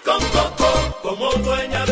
Con coco, como dueña del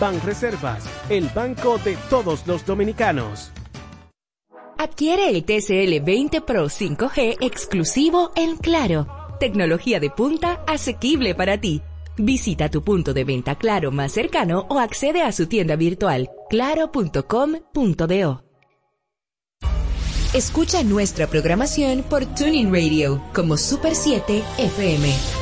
Banreservas, el banco de todos los dominicanos. Adquiere el TCL 20 Pro 5G exclusivo en Claro. Tecnología de punta asequible para ti. Visita tu punto de venta Claro más cercano o accede a su tienda virtual claro.com.do. Escucha nuestra programación por Tuning Radio como Super 7 FM.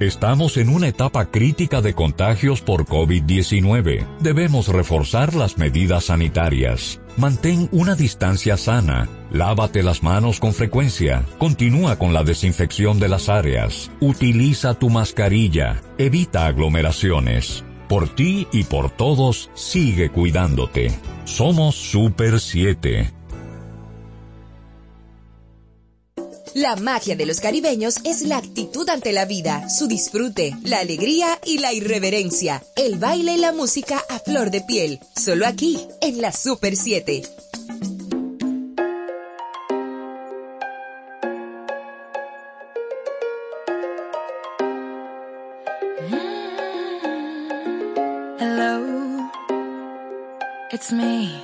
Estamos en una etapa crítica de contagios por COVID-19. Debemos reforzar las medidas sanitarias. Mantén una distancia sana. Lávate las manos con frecuencia. Continúa con la desinfección de las áreas. Utiliza tu mascarilla. Evita aglomeraciones. Por ti y por todos, sigue cuidándote. Somos Super 7. La magia de los caribeños es la actitud ante la vida, su disfrute, la alegría y la irreverencia, el baile y la música a flor de piel, solo aquí, en la Super 7. Hello, it's me.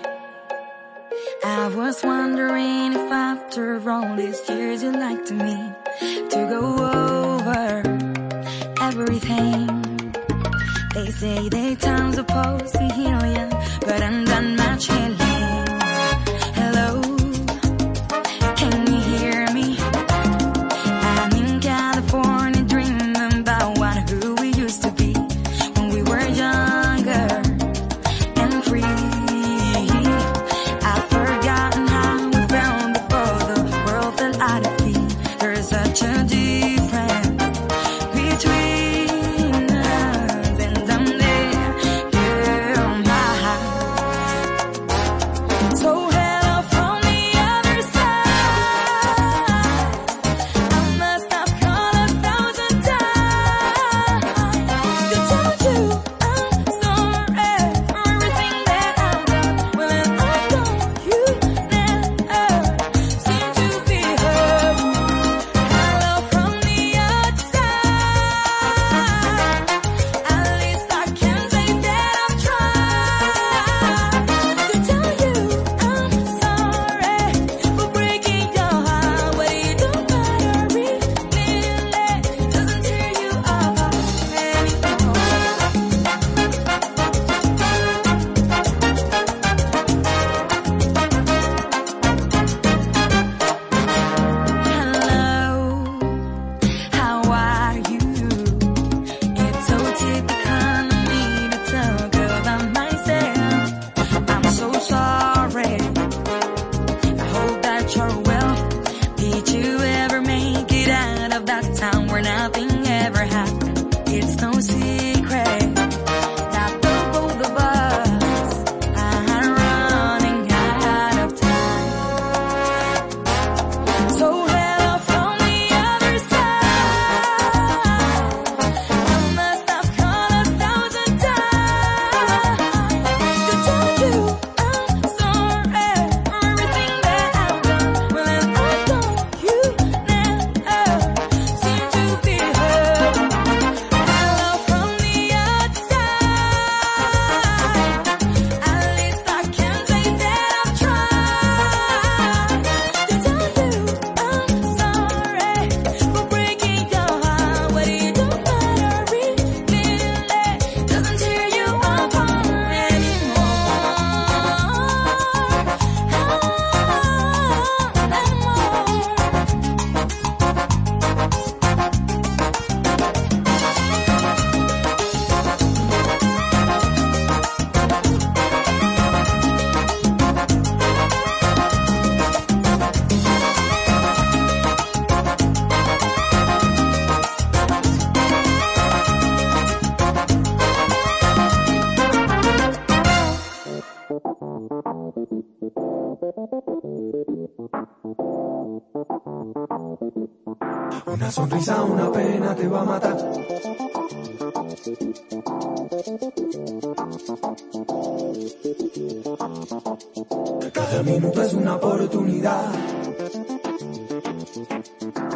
I was wondering after all these years you'd like to me to go over everything. They say they time's supposed to heal you, but I'm done much healing.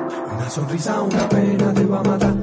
Una sonrisa, una pena te va a matar.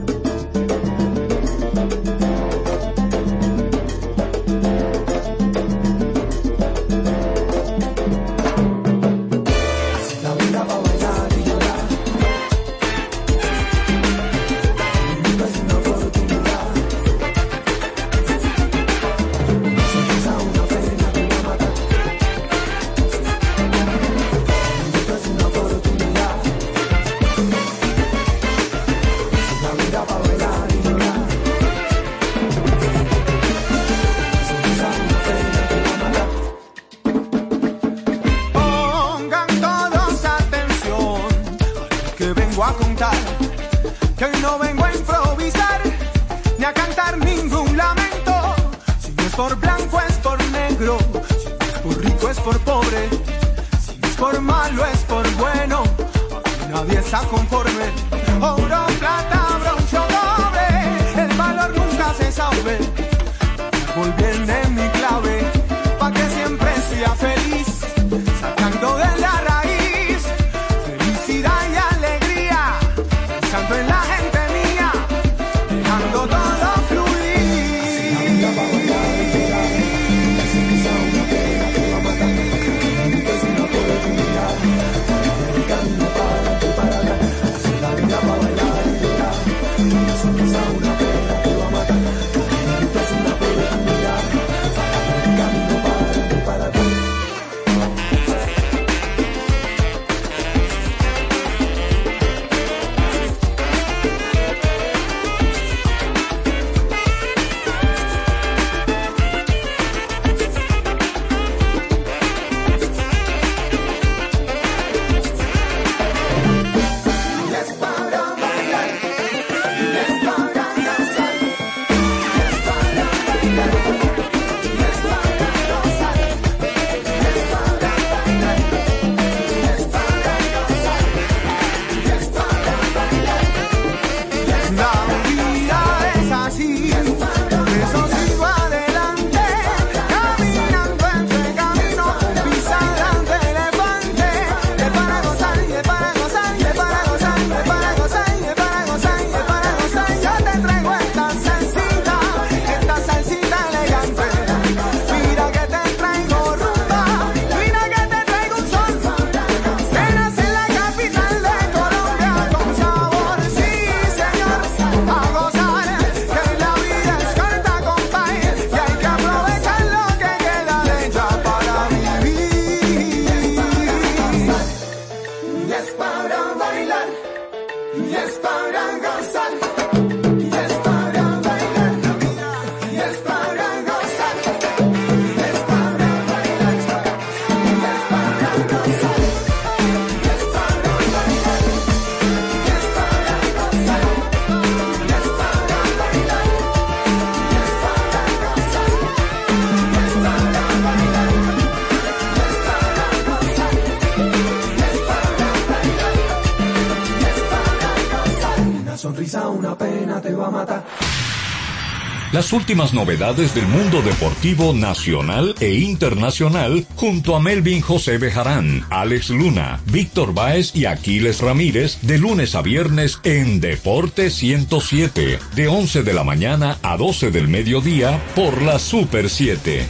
últimas novedades del mundo deportivo nacional e internacional junto a Melvin José Bejarán, Alex Luna, Víctor Báez y Aquiles Ramírez de lunes a viernes en Deporte 107, de 11 de la mañana a 12 del mediodía por la Super 7.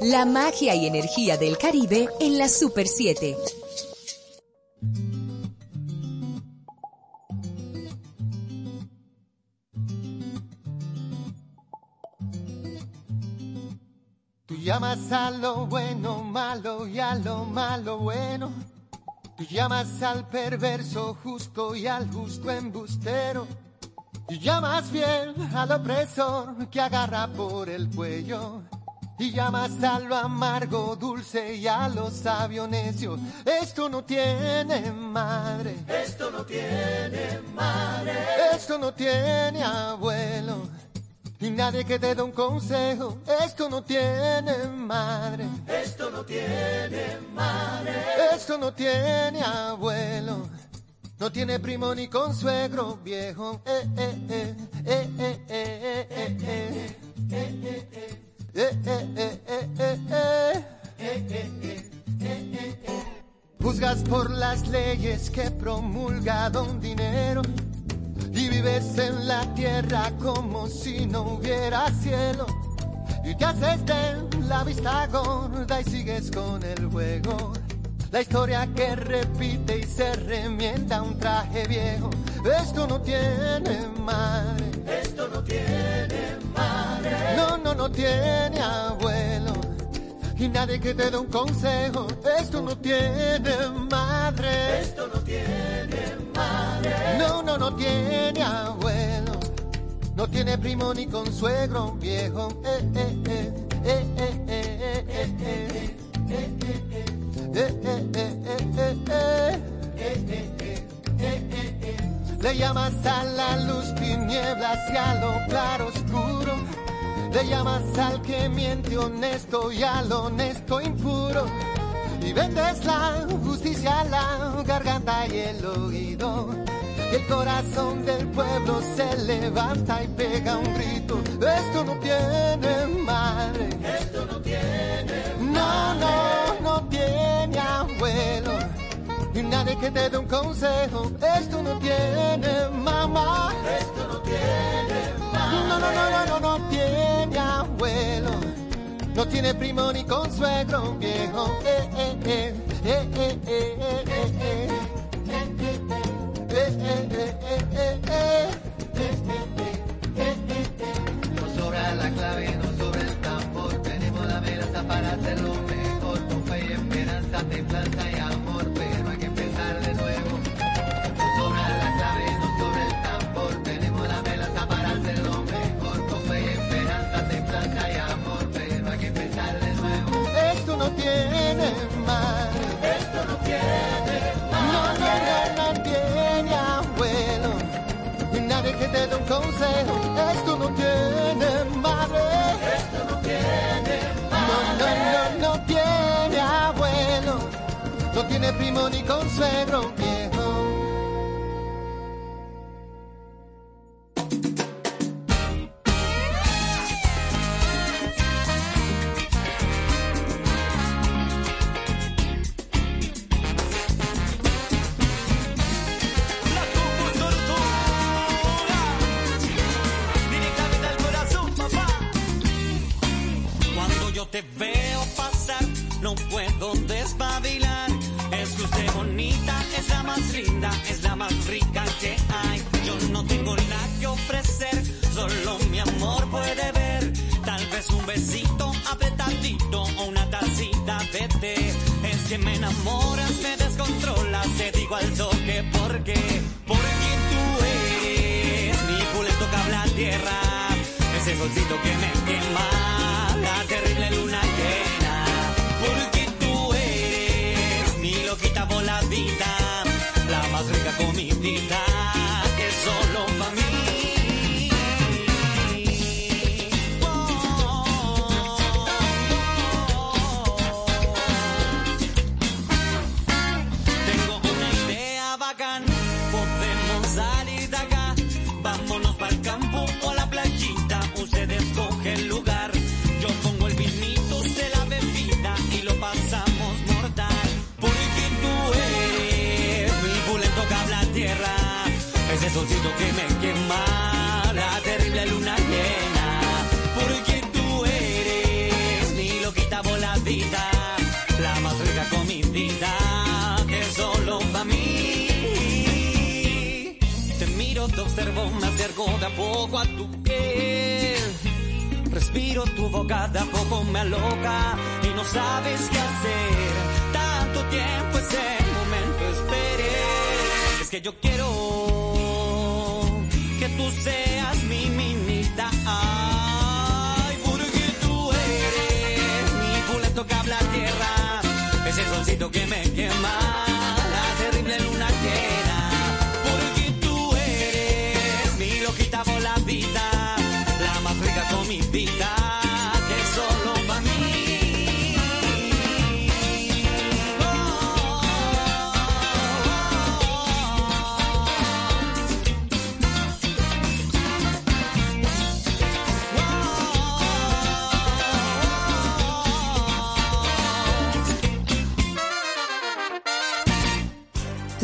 La magia y energía del Caribe en la Super 7. llamas a lo bueno malo y a lo malo bueno. Llamas al perverso justo y al justo embustero. Llamas fiel al opresor que agarra por el cuello. Y llamas a lo amargo dulce y a lo sabio necio. Esto no tiene madre. Esto no tiene madre. Esto no tiene abuelo ni nadie que te dé un consejo. Esto no tiene madre. Esto no tiene madre. Esto no tiene abuelo. No tiene primo ni consuegro viejo. Eh, eh, eh, eh, eh, eh, eh, eh. eh, eh, eh, eh. Juzgas por las leyes que promulga don dinero y vives en la tierra como si no hubiera cielo. Y te haces de la vista gorda y sigues con el juego. La historia que repite y se remienda un traje viejo. Esto no tiene madre. Esto no tiene madre. No, no, no tiene abuelo y nadie que te dé un consejo. Esto no tiene madre. Esto no tiene madre. No, no, no tiene abuelo. No tiene primo ni consuegro viejo. Eh, eh, eh, eh, eh, eh, eh, eh, Le llamas a la luz tinieblas y a lo claro oscuro le llamas al que miente honesto y al honesto impuro. Y vendes la justicia a la garganta y el oído. Y el corazón del pueblo se levanta y pega un grito. Esto no tiene madre. Esto no tiene No, no, no tiene abuelo. Y nadie que te dé un consejo. Esto no tiene mamá. Esto no tiene mamá. No, no, no, no, no, no tiene no tiene primo ni consuegro viejo. No sobra la clave, no sobra el tambor, tenemos la melaza para hacerlo. Que te dé un consejo. Esto no tiene madre. Esto no tiene madre. No, no, no, no tiene abuelo. No tiene primo ni consuegro viejo. la vida. Que me quema, la terrible luna llena. Porque tú eres mi loquita voladita, la más rica comidita que solo para mí. Te miro, te observo, me acerco de a poco a tu piel. Respiro tu boca, de a poco me aloca y no sabes qué hacer. Tanto tiempo ese momento esperé. Es que yo quiero tú seas mi minita. Ay, porque tú eres mi boleto que habla tierra. Ese solcito que me quema, la terrible luna llena. Porque tú eres mi loquita voladita, la más rica comidita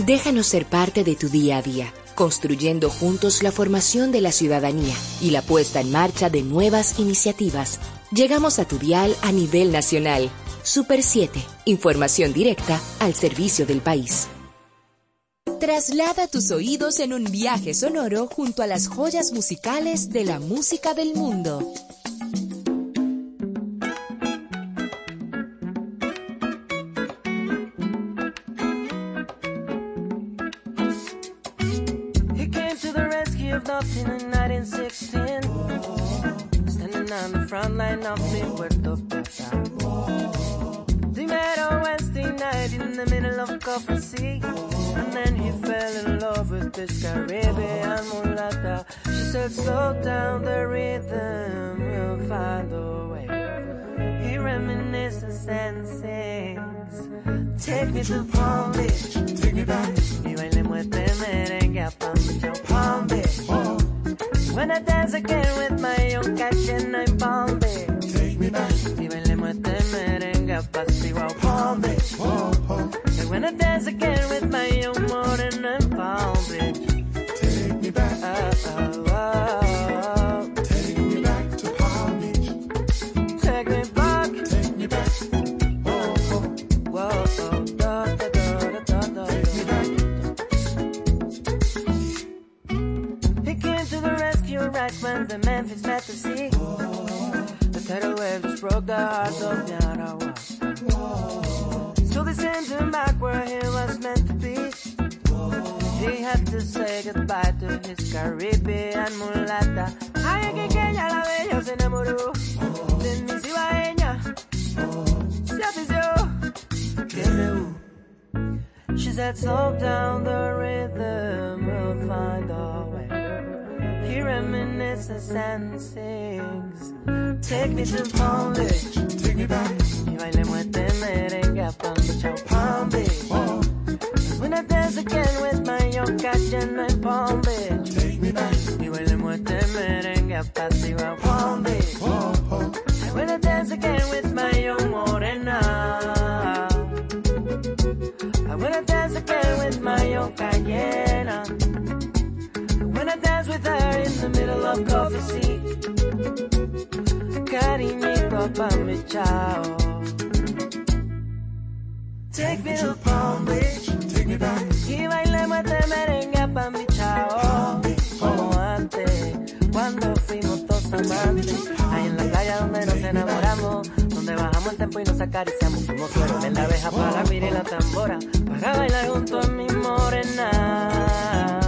Déjanos ser parte de tu día a día, construyendo juntos la formación de la ciudadanía y la puesta en marcha de nuevas iniciativas. Llegamos a tu dial a nivel nacional. Super 7, información directa al servicio del país. Traslada tus oídos en un viaje sonoro junto a las joyas musicales de la música del mundo. Coffee Sea. And then he fell in love with this Caribbean mulata. She said, slow down the rhythm, we'll find a way. He reminisces and sings. Take me to Palm Beach. Take me back. Y bailemos este merengue a Palm Beach. oh, Palm Beach. Oh. When I dance again with my young cash and I'm Palm Beach. Take me back. Y bailemos este merengue a Pasiwa, oh, Palm Beach. Oh. When I dance again with my young modern and Palm Beach. Take me back. Oh, oh, oh, oh. Take me back to Palm Beach. Take me back. Take me back. Oh, oh. Whoa, oh, da, da, da, da, da, da. Take me back. He came to the rescue right when the Memphis met say goodbye to his Caribbean mulata. Ay, que ella la bella se enamoró de mi cibaeña. Se afició. She said, slow down the rhythm, we'll find our way. He reminisces and sings. Take me to Palm Beach. Take me back. Y bailemos este merengue a Palm Beach, Palm Beach. When I dance again with my young cash and my Palm Beach. Take me back. Y bailemos este merengue a Palm Beach. When I wanna dance again with my young morena. I wanna dance again with my young Cayena. I wanna dance with her in the middle of coffee sea. Cariñito pa' mi chao. Take me to Palm Beach. Take me back. Y bailemos merengue pa' mi chao. Como antes, cuando fuimos todos amantes. Ahí en la playa donde nos enamoramos. Donde bajamos el tempo y nos acariciamos. Fuimos suero en la abeja para la y la tambora. Para bailar junto a mi morena.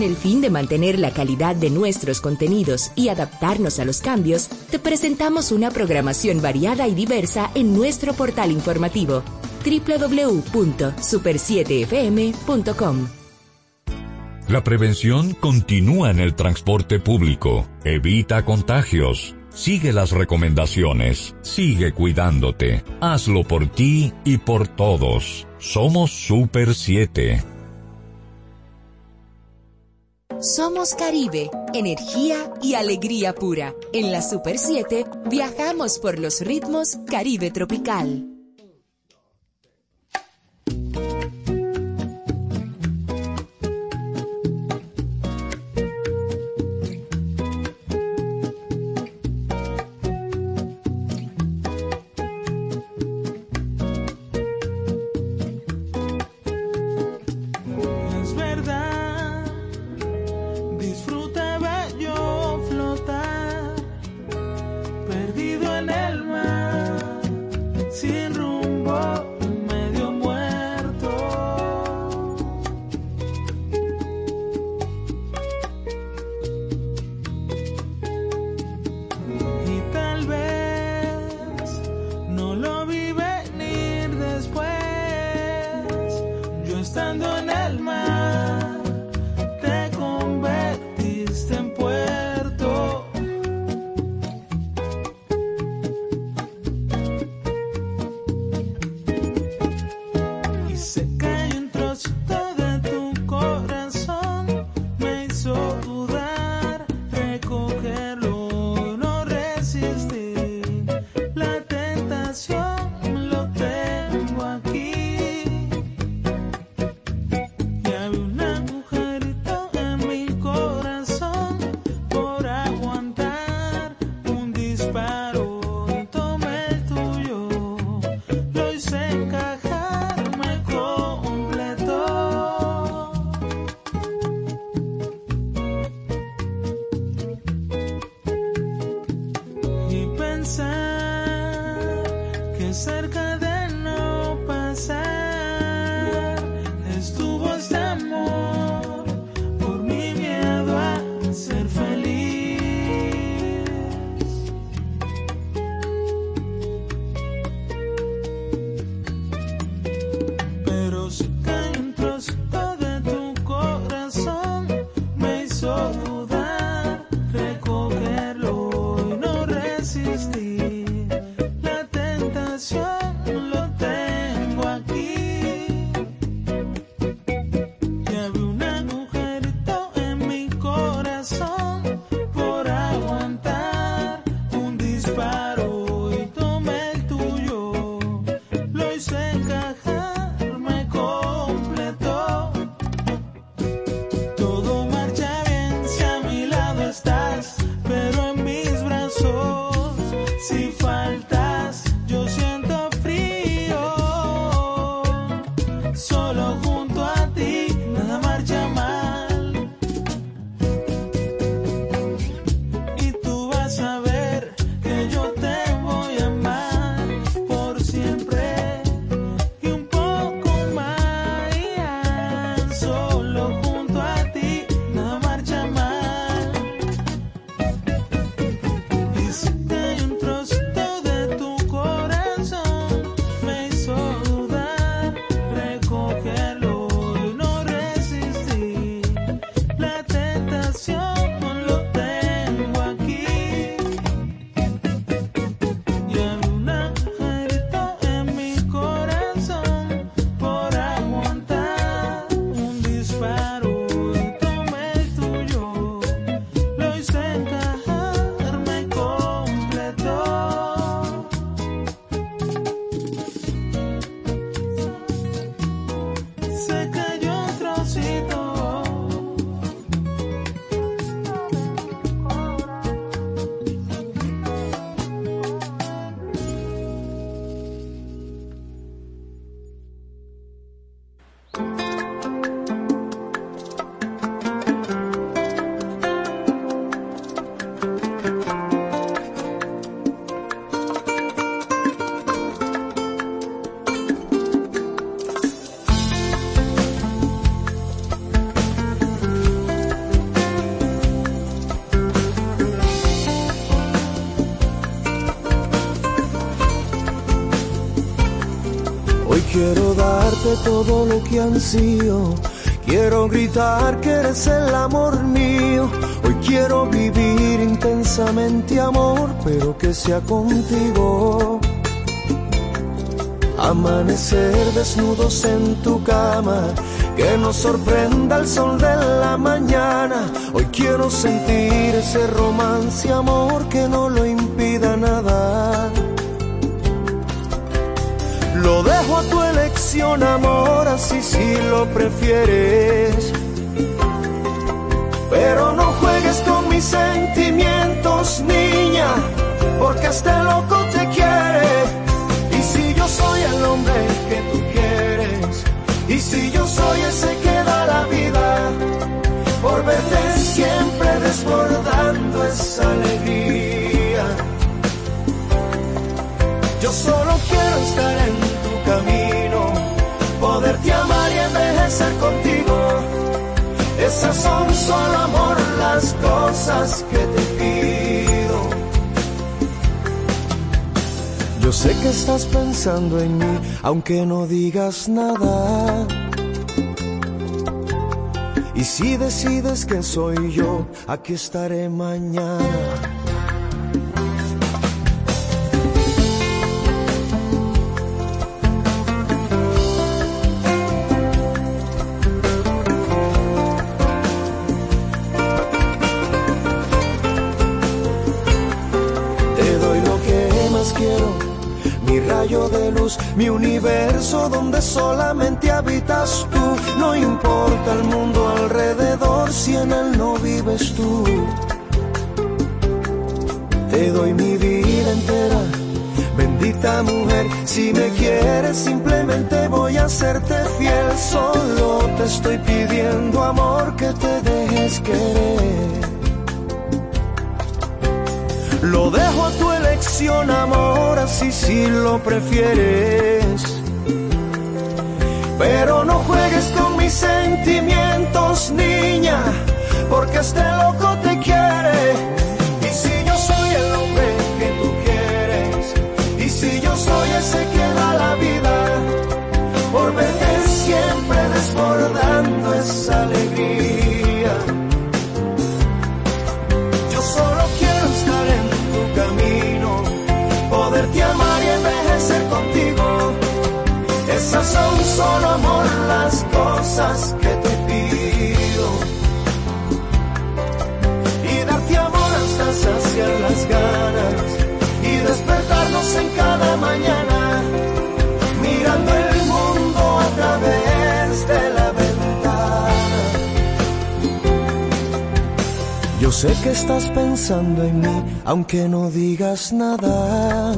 Con el fin de mantener la calidad de nuestros contenidos y adaptarnos a los cambios, te presentamos una programación variada y diversa en nuestro portal informativo www.super7fm.com. La prevención continúa en el transporte público. Evita contagios. Sigue las recomendaciones. Sigue cuidándote. Hazlo por ti y por todos. Somos Super 7. Somos Caribe, energía y alegría pura. En la Super 7 viajamos por los ritmos Caribe Tropical. Quiero darte todo lo que ansío. Quiero gritar que eres el amor mío. Hoy quiero vivir intensamente amor, pero que sea contigo. Amanecer desnudos en tu cama, que nos sorprenda el sol de la mañana. Hoy quiero sentir ese romance, amor, que no lo impida nada. Lo dejo amor, así si lo prefieres. Pero no juegues con mis sentimientos, niña, porque este loco te quiere. Y si yo soy el hombre que tú quieres, y si yo soy ese que da la vida, por verte siempre desbordando esa alegría. Yo solo quiero estar en tu camino, poderte amar y envejecer contigo. Esas son solo amor las cosas que te pido. Yo sé que estás pensando en mí, aunque no digas nada. Y si decides que soy yo, aquí estaré mañana. Mi universo donde solamente habitas tú. No importa el mundo alrededor si en él no vives tú. Te doy mi vida entera, bendita mujer. Si me quieres, simplemente voy a serte fiel. Solo te estoy pidiendo amor que te dejes querer. Lo dejo a tu elección, amor, así si lo prefieres. Pero no juegues con mis sentimientos, niña, porque este loco Son solo amor las cosas que te pido. Y darte amor hasta saciar las ganas y despertarnos en cada mañana, mirando el mundo a través de la ventana. Yo sé que estás pensando en mí, aunque no digas nada.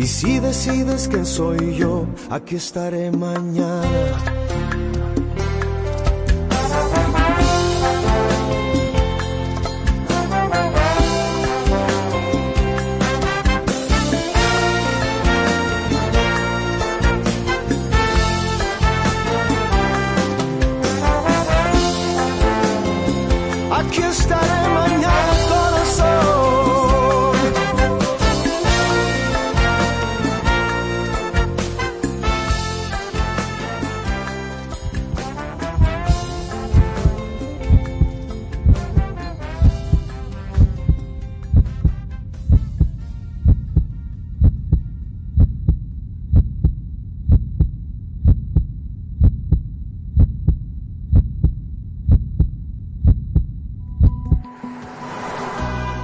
Y si decides que soy yo, aquí estaré mañana.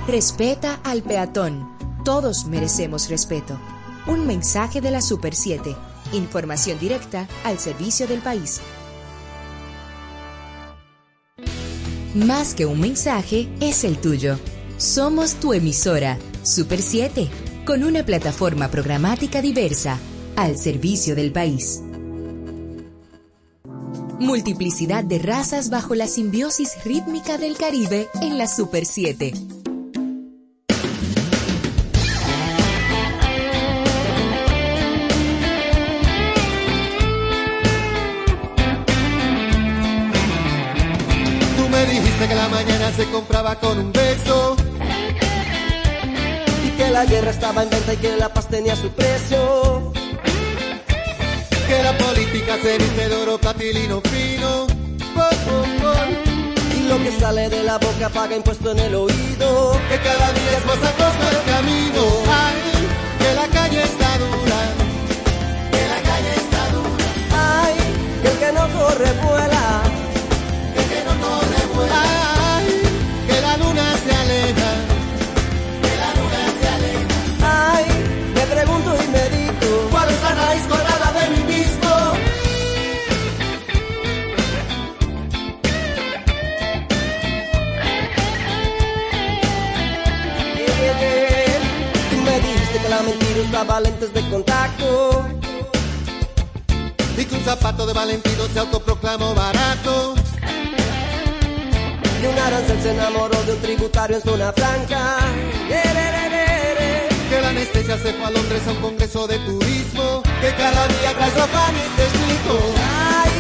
Respeta al peatón. Todos merecemos respeto. Un mensaje de la Super 7. Información directa al servicio del país. Más que un mensaje, es el tuyo. Somos tu emisora, Super 7, con una plataforma programática diversa, al servicio del país. Multiplicidad de razas bajo la simbiosis rítmica del Caribe en la Super 7. se compraba con un beso. Y que la guerra estaba en venta y que la paz tenía su precio. Que la política se viste de oro, platilino fino. Y lo que sale de la boca paga impuesto en el oído. Que cada día es más acosta el camino. Ay, que la calle está dura. Que la calle está dura. Ay, que el que no corre vuela. que El que no corre vuela. yo usaba lentes de contacto. Y que un zapato de Valentino se autoproclamó barato. Y un arancel se enamoró de un tributario en zona franca. Eh, que la anestesia se fue a Londres a un congreso de turismo. Que cada día trae y te explico. Ay,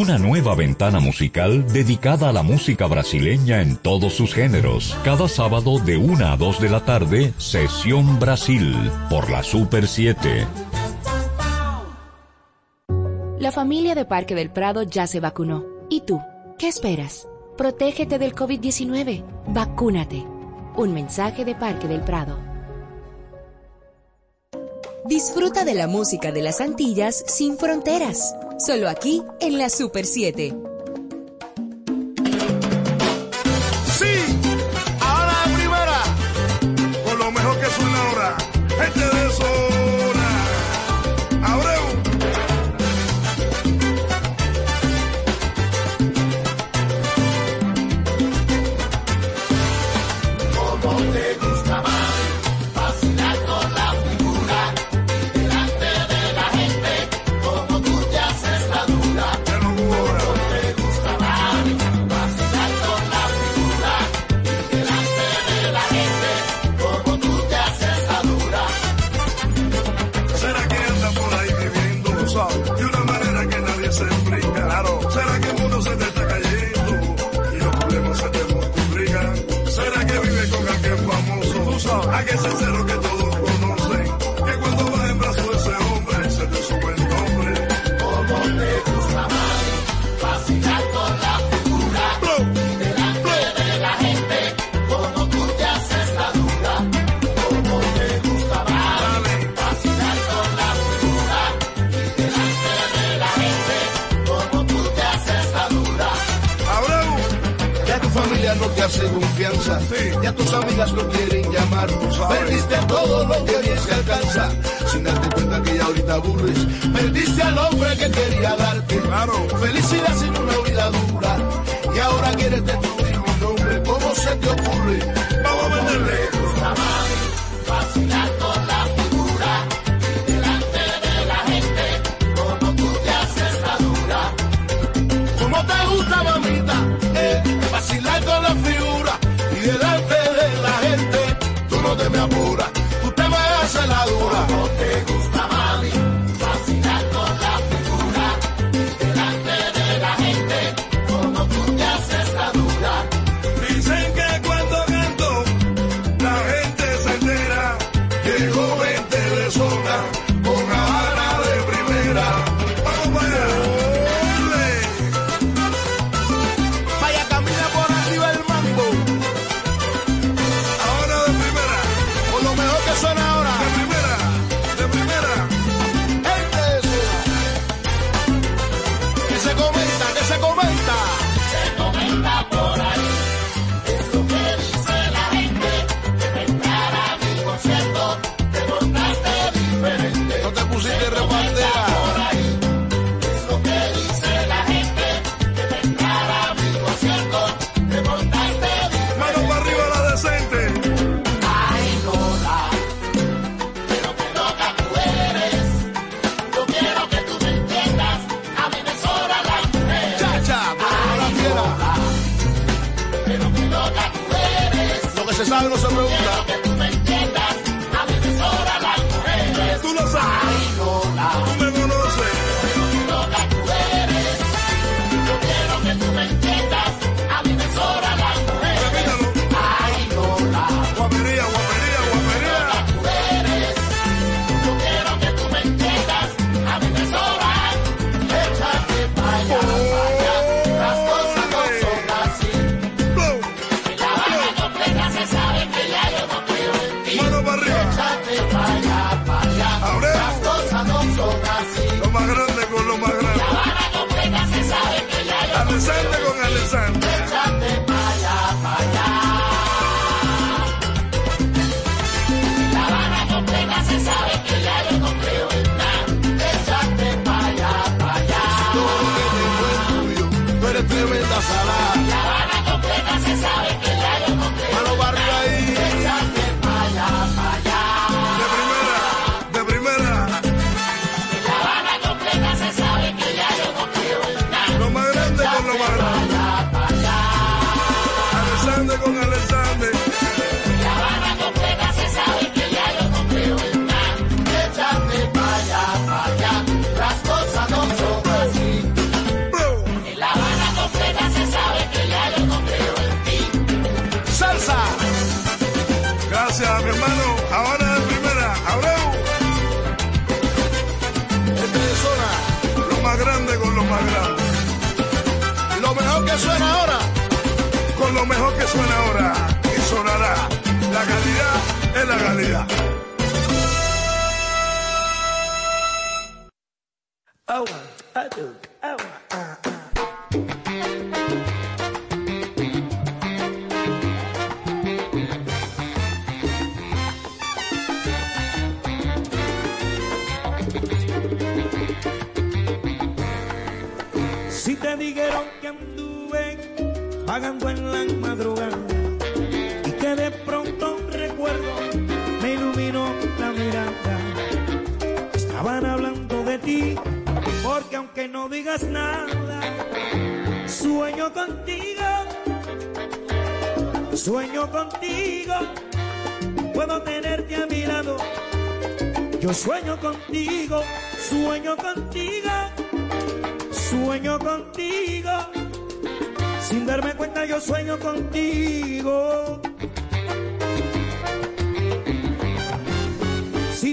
una nueva ventana musical dedicada a la música brasileña en todos sus géneros. Cada sábado de 1 a 2 de la tarde, Sesión Brasil, por la Super 7. La familia de Parque del Prado ya se vacunó. ¿Y tú? ¿Qué esperas? Protégete del COVID-19. Vacúnate. Un mensaje de Parque del Prado. Disfruta de la música de las Antillas sin fronteras. Solo aquí en la Super 7. casa. Ya tus amigas no quieren llamar. Perdiste a todo lo que bien se alcanza. Sin darte cuenta que ya ahorita aburres. Perdiste al hombre que quería darte. Felicidad sin una vida dura. Y ahora quieres destruir mi nombre. ¿Cómo se te ocurre? Vamos a venderle.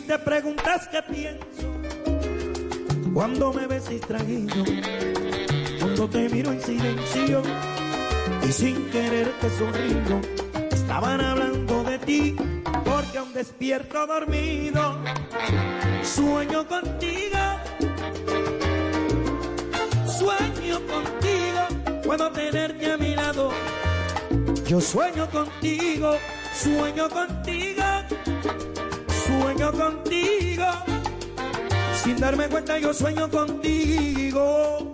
te preguntas qué pienso, cuando me ves distraído, cuando te miro en silencio y sin querer te sonrío, estaban hablando de ti, porque aún despierto dormido, sueño contigo, sueño contigo, puedo tenerte a mi lado, yo sueño contigo, sueño contigo sueño contigo. Sin darme cuenta yo sueño contigo.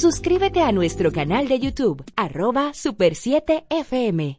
Suscríbete a nuestro canal de YouTube, arroba Super7FM.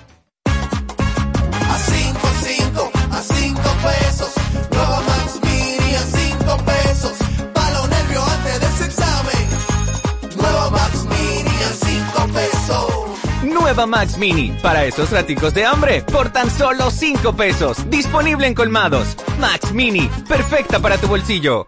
cinco, cinco, a cinco pesos. Nueva Max Mini a cinco pesos. Pa' los antes de ese examen. Nueva Max Mini a cinco pesos. Nueva Max Mini, para esos raticos de hambre, por tan solo cinco pesos. Disponible en colmados. Max Mini, perfecta para tu bolsillo.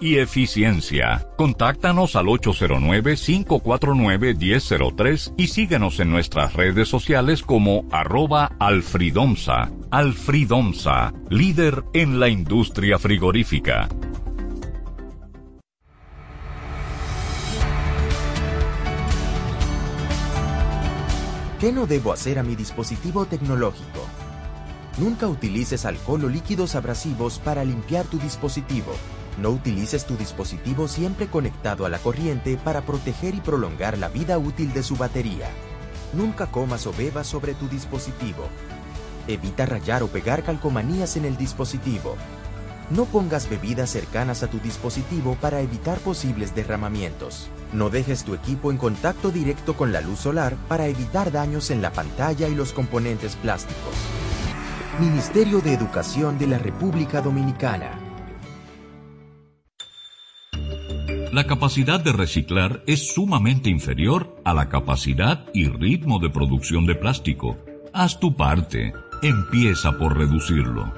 y eficiencia. Contáctanos al 809-549-1003 y síguenos en nuestras redes sociales como arroba alfridomsa. Alfridomsa, líder en la industria frigorífica. ¿Qué no debo hacer a mi dispositivo tecnológico? Nunca utilices alcohol o líquidos abrasivos para limpiar tu dispositivo. No utilices tu dispositivo siempre conectado a la corriente para proteger y prolongar la vida útil de su batería. Nunca comas o bebas sobre tu dispositivo. Evita rayar o pegar calcomanías en el dispositivo. No pongas bebidas cercanas a tu dispositivo para evitar posibles derramamientos. No dejes tu equipo en contacto directo con la luz solar para evitar daños en la pantalla y los componentes plásticos. Ministerio de Educación de la República Dominicana. La capacidad de reciclar es sumamente inferior a la capacidad y ritmo de producción de plástico. Haz tu parte. Empieza por reducirlo.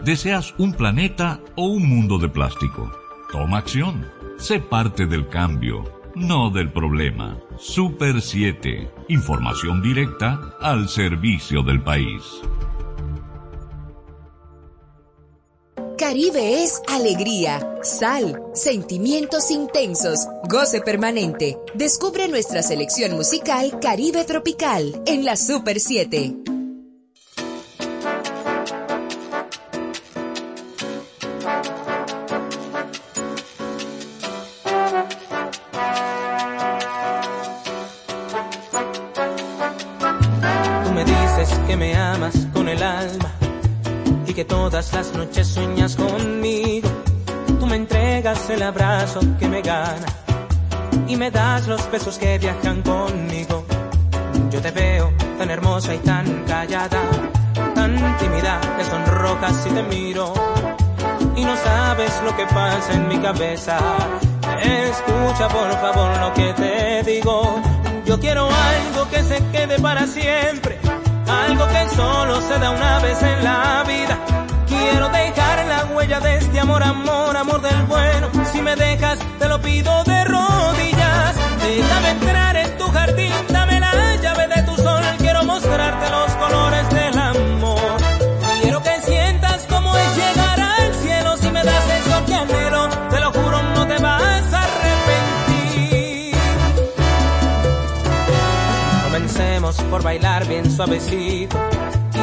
¿Deseas un planeta o un mundo de plástico? Toma acción. Sé parte del cambio, no del problema. Super 7. Información directa al servicio del país. Caribe es alegría, sal, sentimientos intensos, goce permanente. Descubre nuestra selección musical Caribe Tropical en la Super 7. Tú me dices que me amas con el alma y que todas las noches sueñas abrazo que me gana y me das los besos que viajan conmigo. Yo te veo tan hermosa y tan callada, tan tímida que sonrojas si te miro y no sabes lo que pasa en mi cabeza. Escucha por favor lo que te digo. Yo quiero algo que se quede para siempre, algo que solo se da una vez en la vida. Quiero dejar la huella de este amor, amor, amor del bueno. Si me dejas, te lo pido de rodillas. Déjame entrar en tu jardín, dame la llave de tu sol. Quiero mostrarte los colores del amor. Quiero que sientas como es llegar al cielo. Si me das eso que anhelo, te lo juro, no te vas a arrepentir. Comencemos por bailar bien suavecito.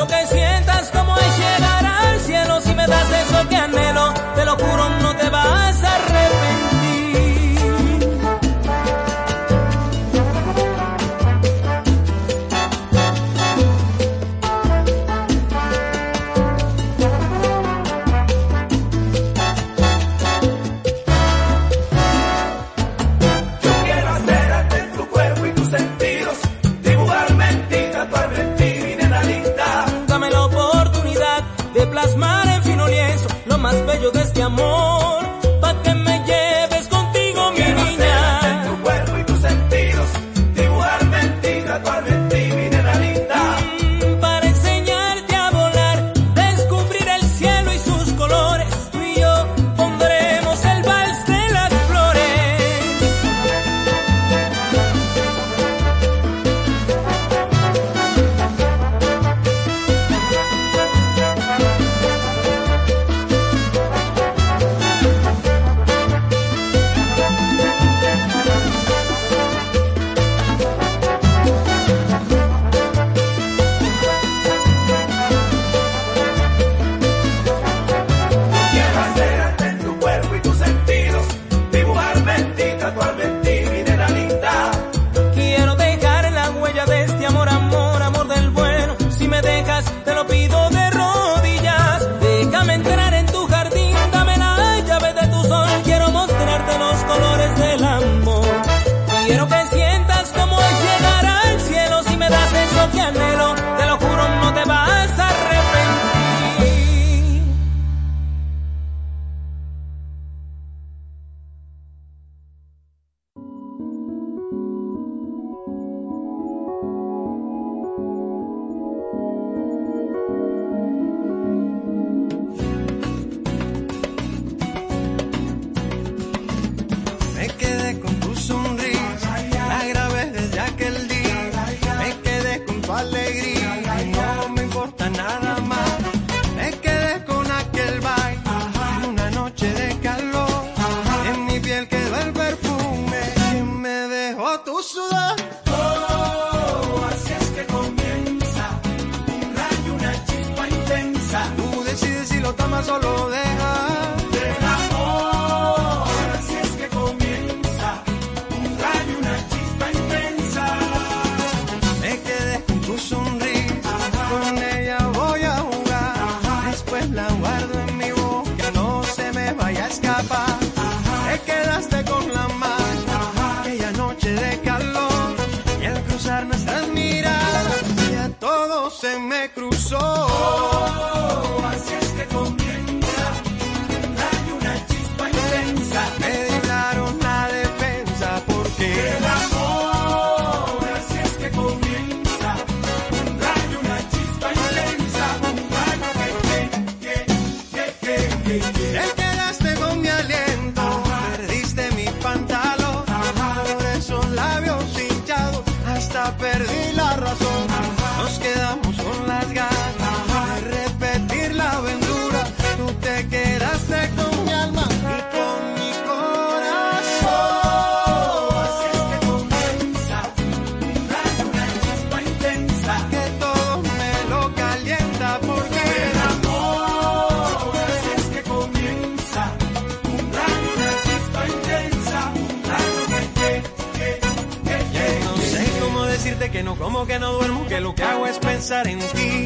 Quiero que sientas como es llegar al cielo. Si me das eso que anhelo, te lo juro, no te vas a arrepentir. Pensar.